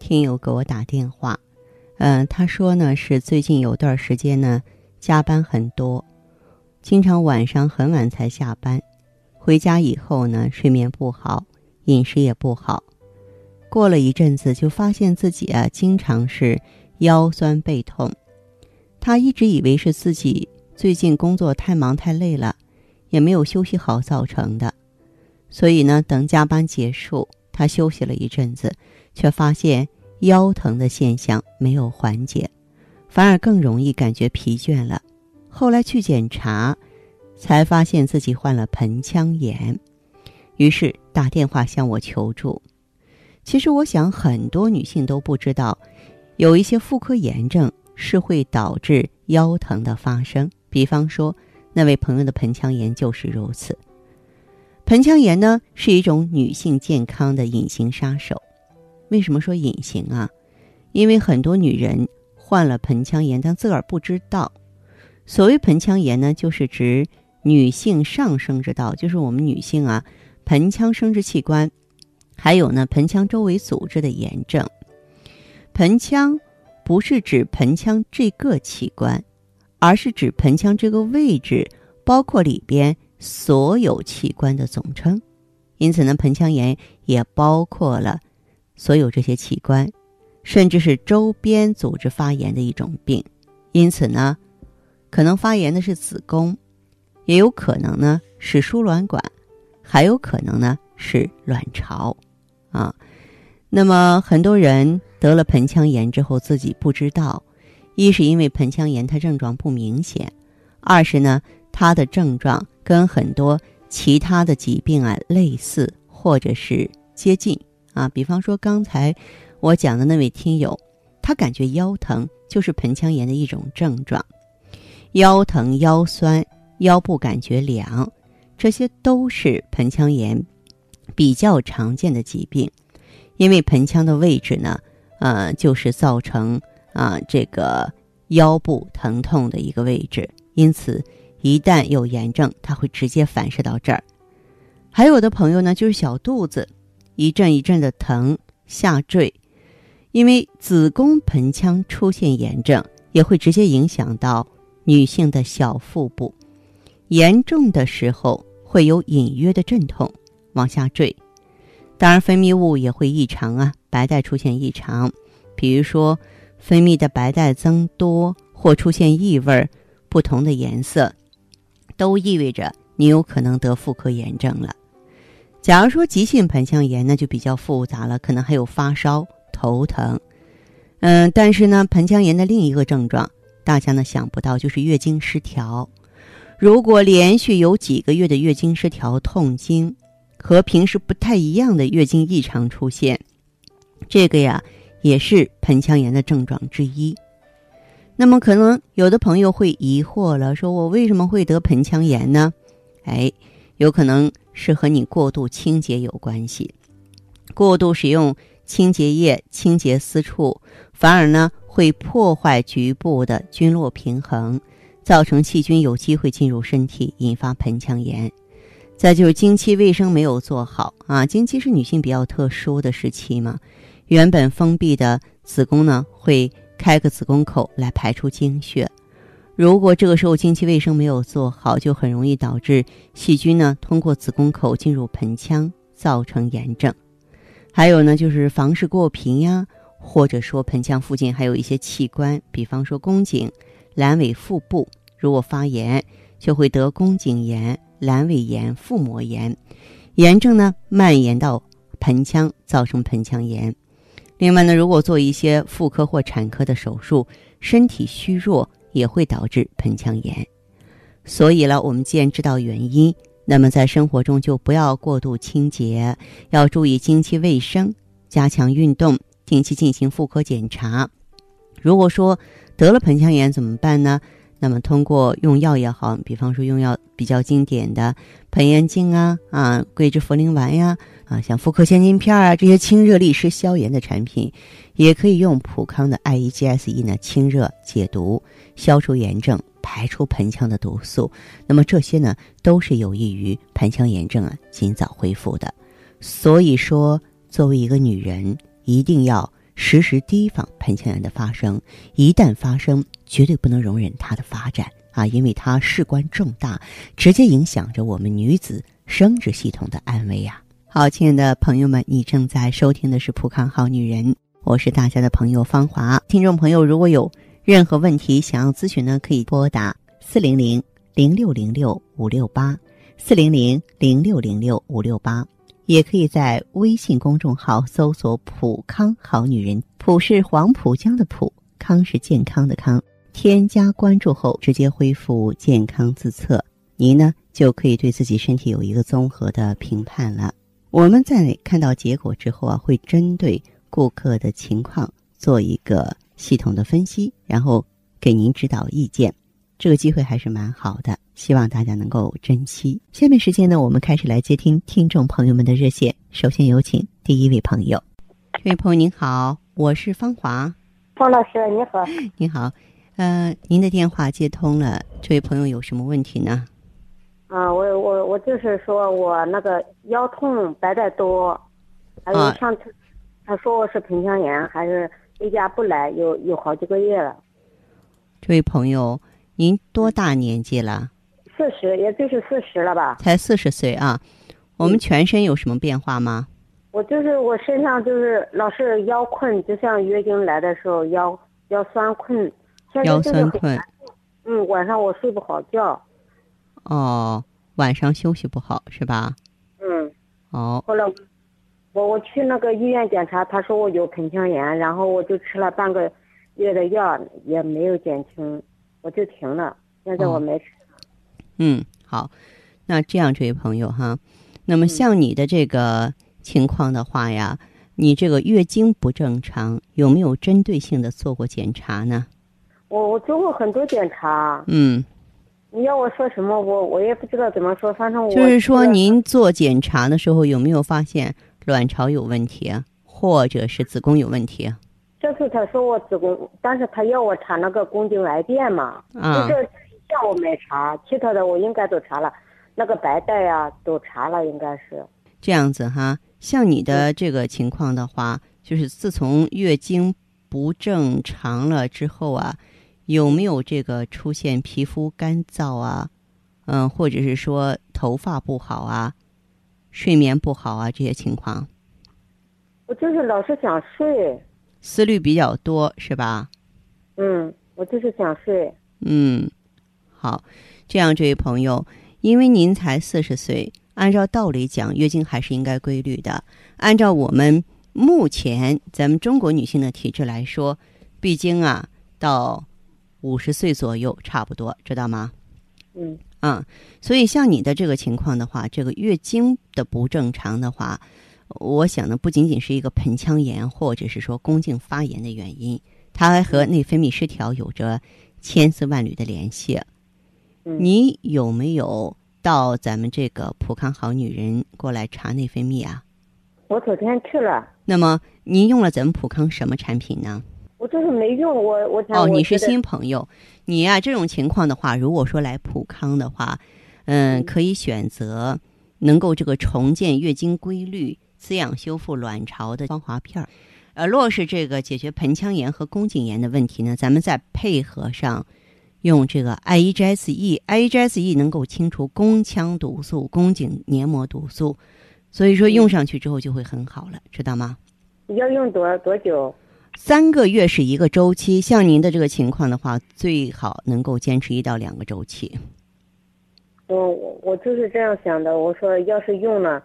听友给我打电话，嗯，他说呢是最近有段时间呢加班很多，经常晚上很晚才下班，回家以后呢睡眠不好，饮食也不好，过了一阵子就发现自己啊经常是腰酸背痛，他一直以为是自己最近工作太忙太累了，也没有休息好造成的，所以呢等加班结束，他休息了一阵子。却发现腰疼的现象没有缓解，反而更容易感觉疲倦了。后来去检查，才发现自己患了盆腔炎，于是打电话向我求助。其实我想很多女性都不知道，有一些妇科炎症是会导致腰疼的发生。比方说，那位朋友的盆腔炎就是如此。盆腔炎呢，是一种女性健康的隐形杀手。为什么说隐形啊？因为很多女人患了盆腔炎，但自个儿不知道。所谓盆腔炎呢，就是指女性上生殖道，就是我们女性啊，盆腔生殖器官，还有呢盆腔周围组织的炎症。盆腔不是指盆腔这个器官，而是指盆腔这个位置，包括里边所有器官的总称。因此呢，盆腔炎也包括了。所有这些器官，甚至是周边组织发炎的一种病，因此呢，可能发炎的是子宫，也有可能呢是输卵管，还有可能呢是卵巢，啊，那么很多人得了盆腔炎之后自己不知道，一是因为盆腔炎它症状不明显，二是呢它的症状跟很多其他的疾病啊类似或者是接近。啊，比方说刚才我讲的那位听友，他感觉腰疼就是盆腔炎的一种症状，腰疼、腰酸、腰部感觉凉，这些都是盆腔炎比较常见的疾病。因为盆腔的位置呢，呃，就是造成啊这个腰部疼痛的一个位置，因此一旦有炎症，它会直接反射到这儿。还有的朋友呢，就是小肚子。一阵一阵的疼下坠，因为子宫盆腔出现炎症，也会直接影响到女性的小腹部。严重的时候会有隐约的阵痛往下坠。当然，分泌物也会异常啊，白带出现异常，比如说分泌的白带增多或出现异味、不同的颜色，都意味着你有可能得妇科炎症了。假如说急性盆腔炎，那就比较复杂了，可能还有发烧、头疼，嗯，但是呢，盆腔炎的另一个症状，大家呢想不到，就是月经失调。如果连续有几个月的月经失调、痛经，和平时不太一样的月经异常出现，这个呀也是盆腔炎的症状之一。那么，可能有的朋友会疑惑了，说我为什么会得盆腔炎呢？哎，有可能。是和你过度清洁有关系，过度使用清洁液清洁私处，反而呢会破坏局部的菌落平衡，造成细菌有机会进入身体，引发盆腔炎。再就是经期卫生没有做好啊，经期是女性比较特殊的时期嘛，原本封闭的子宫呢会开个子宫口来排出经血。如果这个时候经期卫生没有做好，就很容易导致细菌呢通过子宫口进入盆腔，造成炎症。还有呢，就是房事过频呀，或者说盆腔附近还有一些器官，比方说宫颈、阑尾、腹部，如果发炎，就会得宫颈炎、阑尾炎、腹膜炎，炎症呢蔓延到盆腔，造成盆腔炎。另外呢，如果做一些妇科或产科的手术，身体虚弱。也会导致盆腔炎，所以了，我们既然知道原因，那么在生活中就不要过度清洁，要注意经期卫生，加强运动，定期进行妇科检查，如果说得了盆腔炎怎么办呢？那么通过用药也好，比方说用药比较经典的盆炎净啊、啊桂枝茯苓丸呀、啊像妇科千金片啊这些清热利湿消炎的产品，也可以用普康的 I E G S E 呢清热解毒、消除炎症、排出盆腔的毒素。那么这些呢都是有益于盆腔炎症啊尽早恢复的。所以说，作为一个女人，一定要。时时提防盆腔炎的发生，一旦发生，绝对不能容忍它的发展啊！因为它事关重大，直接影响着我们女子生殖系统的安危呀。好，亲爱的朋友们，你正在收听的是《普康好女人》，我是大家的朋友芳华。听众朋友，如果有任何问题想要咨询呢，可以拨打四零零零六零六五六八四零零零六零六五六八。也可以在微信公众号搜索“普康好女人”，普是黄浦江的浦，康是健康的康。添加关注后，直接恢复健康自测，您呢就可以对自己身体有一个综合的评判了。我们在看到结果之后啊，会针对顾客的情况做一个系统的分析，然后给您指导意见。这个机会还是蛮好的，希望大家能够珍惜。下面时间呢，我们开始来接听听众朋友们的热线。首先有请第一位朋友。这位朋友您好，我是芳华。方老师你好。你好，呃，您的电话接通了。这位朋友有什么问题呢？啊，我我我就是说我那个腰痛白带多，还有上次他说我是盆腔炎，还是例假不来，有有好几个月了。这位朋友。您多大年纪了？四十，也就是四十了吧？才四十岁啊！我们全身有什么变化吗？我就是我身上就是老是腰困，就像月经来的时候腰腰酸困。腰酸困。嗯，晚上我睡不好觉。哦，晚上休息不好是吧？嗯。哦。后来我我去那个医院检查，他说我有盆腔炎，然后我就吃了半个月的药，也没有减轻。我就停了，现在我没吃。嗯，好，那这样，这位朋友哈，那么像你的这个情况的话呀，你这个月经不正常，有没有针对性的做过检查呢？我我做过很多检查。嗯。你要我说什么，我我也不知道怎么说，反正我就是说，您做检查的时候有没有发现卵巢有问题，或者是子宫有问题？这次他说我子宫，但是他要我查那个宫颈癌变嘛，啊就是项我没查，其他的我应该都查了，那个白带呀都查了，应该是这样子哈。像你的这个情况的话，就是自从月经不正常了之后啊，有没有这个出现皮肤干燥啊，嗯，或者是说头发不好啊，睡眠不好啊这些情况？我就是老是想睡。思虑比较多是吧？嗯，我就是想睡。嗯，好，这样这位朋友，因为您才四十岁，按照道理讲，月经还是应该规律的。按照我们目前咱们中国女性的体质来说，毕竟啊，到五十岁左右差不多，知道吗？嗯。啊，所以像你的这个情况的话，这个月经的不正常的话。我想呢，不仅仅是一个盆腔炎，或者是说宫颈发炎的原因，它还和内分泌失调有着千丝万缕的联系。你有没有到咱们这个普康好女人过来查内分泌啊？我昨天去了。那么您用了咱们普康什么产品呢？我就是没用，我我哦，你是新朋友，你呀这种情况的话，如果说来普康的话，嗯，可以选择能够这个重建月经规律。滋养修复卵巢的芳华片儿，呃，若是这个解决盆腔炎和宫颈炎的问题呢，咱们再配合上用这个 I E G S E，I E G S E 能够清除宫腔毒素、宫颈黏膜毒素，所以说用上去之后就会很好了，知道吗？要用多多久？三个月是一个周期，像您的这个情况的话，最好能够坚持一到两个周期。我我就是这样想的，我说要是用了。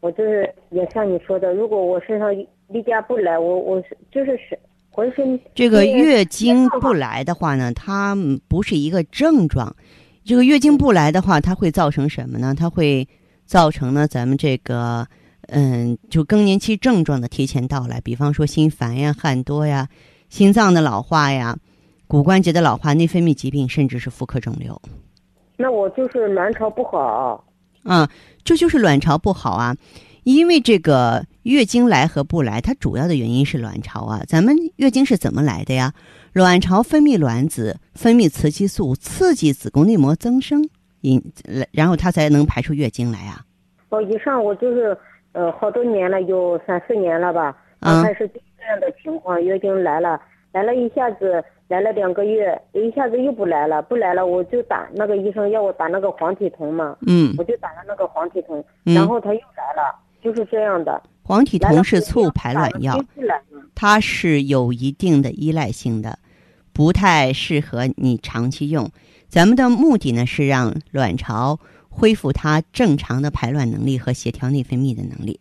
我就是也像你说的，如果我身上例假不来，我我是就是是浑身这个月经不来的话呢，它不是一个症状。这个月经不来的话，它会造成什么呢？它会造成呢咱们这个嗯，就更年期症状的提前到来，比方说心烦呀、汗多呀、心脏的老化呀，骨关节的老化、内分泌疾病，甚至是妇科肿瘤。那我就是卵巢不好。啊，这就是卵巢不好啊，因为这个月经来和不来，它主要的原因是卵巢啊。咱们月经是怎么来的呀？卵巢分泌卵子，分泌雌激素，刺激子宫内膜增生，引然后它才能排出月经来啊。哦，以上我就是呃好多年了，有三四年了吧，刚开始就这样的情况，月经来了，来了一下子。来了两个月，一下子又不来了，不来了，我就打那个医生要我打那个黄体酮嘛，嗯，我就打了那个黄体酮，然后他又来了，就是这样的。黄体酮是促排卵药，它是有一定的依赖性的，不太适合你长期用。咱们的目的呢是让卵巢恢复它正常的排卵能力和协调内分泌的能力。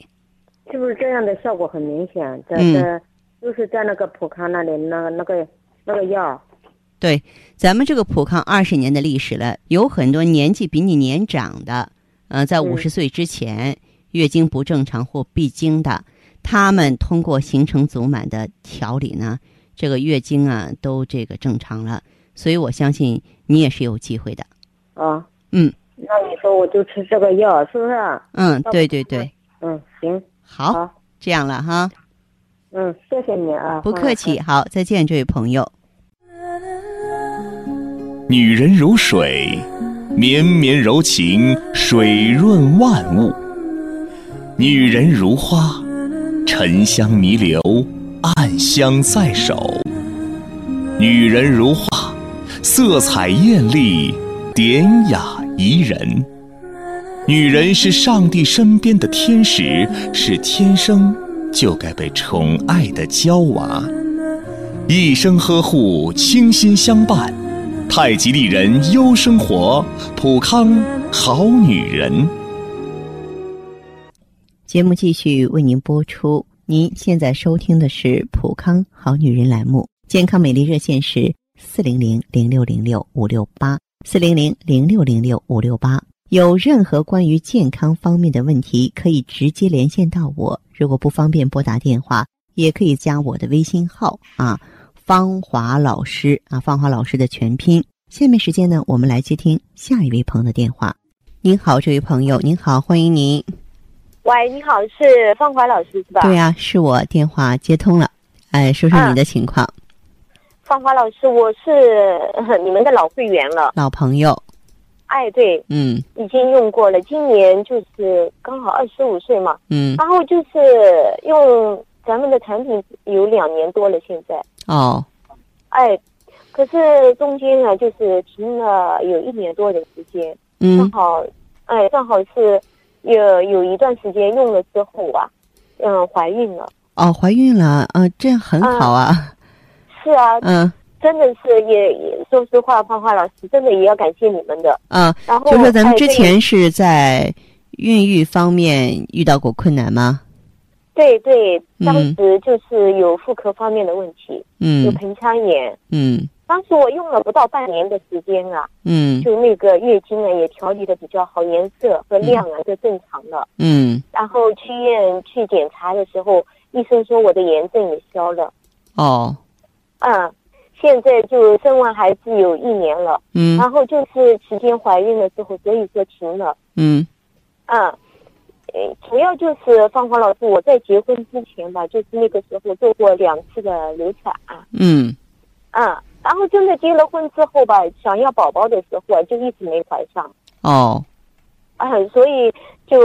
是不是这样的效果很明显？在在就是在那个普康那里，那那个。那个药，对，咱们这个普康二十年的历史了，有很多年纪比你年长的，呃，在五十岁之前月经不正常或闭经的，他们通过形成足满的调理呢，这个月经啊都这个正常了，所以我相信你也是有机会的。啊，嗯，那你说我就吃这个药，是不是？嗯，对对对。嗯，行，好，这样了哈。嗯，谢谢你啊。不客气，好，再见，这位朋友。女人如水，绵绵柔情，水润万物；女人如花，沉香弥留，暗香在手；女人如画，色彩艳丽，典雅怡人。女人是上帝身边的天使，是天生就该被宠爱的娇娃，一生呵护，倾心相伴。太极丽人优生活，普康好女人。节目继续为您播出。您现在收听的是普康好女人栏目，健康美丽热线是四零零零六零六五六八四零零零六零六五六八。有任何关于健康方面的问题，可以直接连线到我。如果不方便拨打电话，也可以加我的微信号啊。芳华老师啊，芳华老师的全拼。下面时间呢，我们来接听下一位朋友的电话。您好，这位朋友，您好，欢迎您。喂，你好，是芳华老师是吧？对呀，是我，电话接通了。哎，说说你的情况。芳华老师，我是你们的老会员了，老朋友。哎，对，嗯，已经用过了，今年就是刚好二十五岁嘛，嗯，然后就是用咱们的产品有两年多了，现在。哦，哎，可是中间呢，就是停了有一年多的时间，嗯，正好，哎，正好是有有一段时间用了之后啊，嗯，怀孕了。哦，怀孕了，嗯，这样很好啊。是啊，嗯，真的是也也，说实话，芳华老师真的也要感谢你们的。啊，然后就说咱们之前是在孕育方面遇到过困难吗？对对，当时就是有妇科方面的问题，嗯，有盆腔炎，嗯，当时我用了不到半年的时间啊，嗯，就那个月经啊也调理的比较好，颜色和量啊都正常了，嗯，然后去医院去检查的时候，医生说我的炎症也消了，哦，嗯，现在就生完孩子有一年了，嗯，然后就是期间怀孕了之后，所以说停了，嗯，嗯。主要就是芳华老师，我在结婚之前吧，就是那个时候做过两次的流产，嗯，嗯，然后真的结了婚之后吧，想要宝宝的时候啊，就一直没怀上，哦，啊，所以就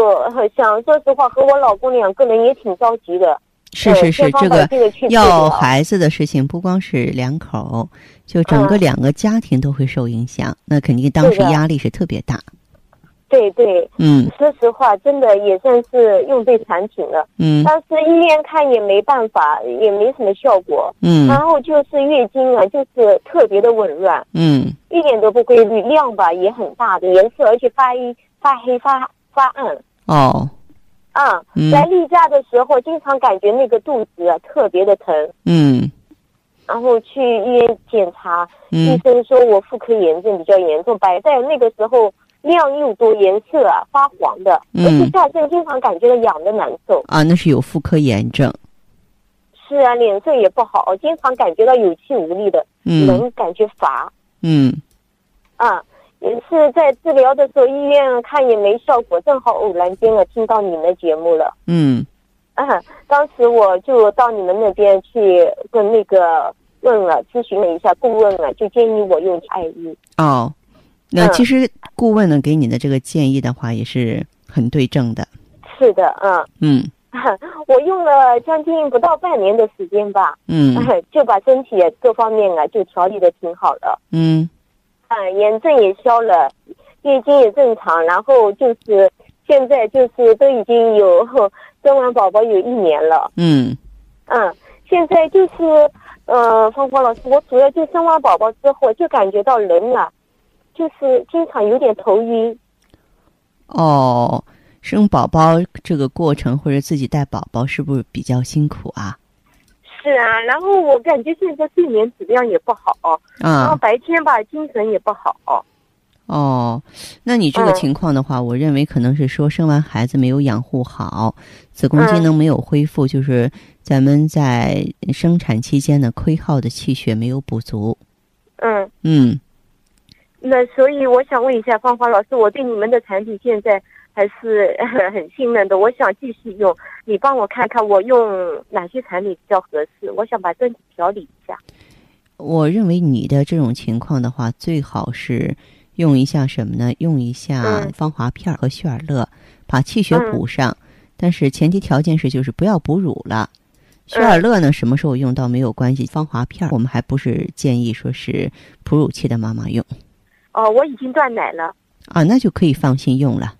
想说实话，和我老公两个人也挺着急的。是是是，这个要孩子的事情不光是两口，就整个两个家庭都会受影响，那肯定当时压力是特别大。对对，嗯，说实话，真的也算是用对产品了，嗯，但是医院看也没办法，也没什么效果，嗯，然后就是月经啊，就是特别的紊乱，嗯，一点都不规律，量吧也很大的颜色，而且发一发黑发发暗，哦，啊，在例假的时候，经常感觉那个肚子啊特别的疼，嗯，然后去医院检查，医生说我妇科炎症比较严重，白带那个时候。量又多，颜色啊发黄的，而且下身经常感觉到痒的难受啊，那是有妇科炎症。是是啊，脸色也不好，经常感觉到有气无力的，人感觉乏。嗯。啊，也是在治疗的时候，医院看也没效果，正好偶然间了听到你们的节目了。嗯。啊，当时我就到你们那边去跟那个问了，咨询了一下顾问了，就建议我用艾灸。哦，那其实顾问呢给你的这个建议的话，也是很对症的。是的，嗯。嗯。我用了将近不到半年的时间吧。嗯。就把身体各方面啊就调理的挺好的。嗯。啊，炎症也消了，月经也正常，然后就是现在就是都已经有。生完宝宝有一年了，嗯，嗯，现在就是，呃，芳芳老师，我主要就生完宝宝之后就感觉到人啊，就是经常有点头晕。哦，生宝宝这个过程或者自己带宝宝是不是比较辛苦啊？是啊，然后我感觉现在睡眠质量也不好，然后白天吧精神也不好。哦，那你这个情况的话，我认为可能是说生完孩子没有养护好，子宫机能没有恢复，就是咱们在生产期间的亏耗的气血没有补足。嗯嗯，那所以我想问一下芳华老师，我对你们的产品现在还是 很信任的，我想继续用，你帮我看看我用哪些产品比较合适，我想把身体调理一下。我认为你的这种情况的话，最好是。用一下什么呢？用一下芳华片和旭尔乐，把气血补上。但是前提条件是，就是不要哺乳了。血尔乐呢，什么时候用到没有关系。芳华片我们还不是建议说是哺乳期的妈妈用。哦，我已经断奶了。啊，那就可以放心用了。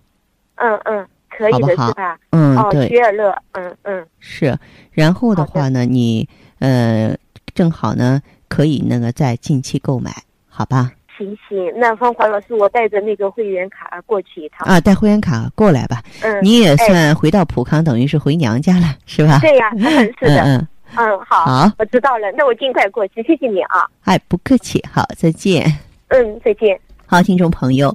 嗯嗯，可以的是吧？嗯，对。血尔乐，嗯嗯。是，然后的话呢，你呃，正好呢，可以那个在近期购买，好吧？行行，那芳华老师，我带着那个会员卡过去一趟啊，带会员卡过来吧。嗯，你也算回到普康，等于是回娘家了，是吧？对呀，是的。嗯嗯，好，好，我知道了，那我尽快过去，谢谢你啊。哎，不客气，好，再见。嗯，再见。好，听众朋友，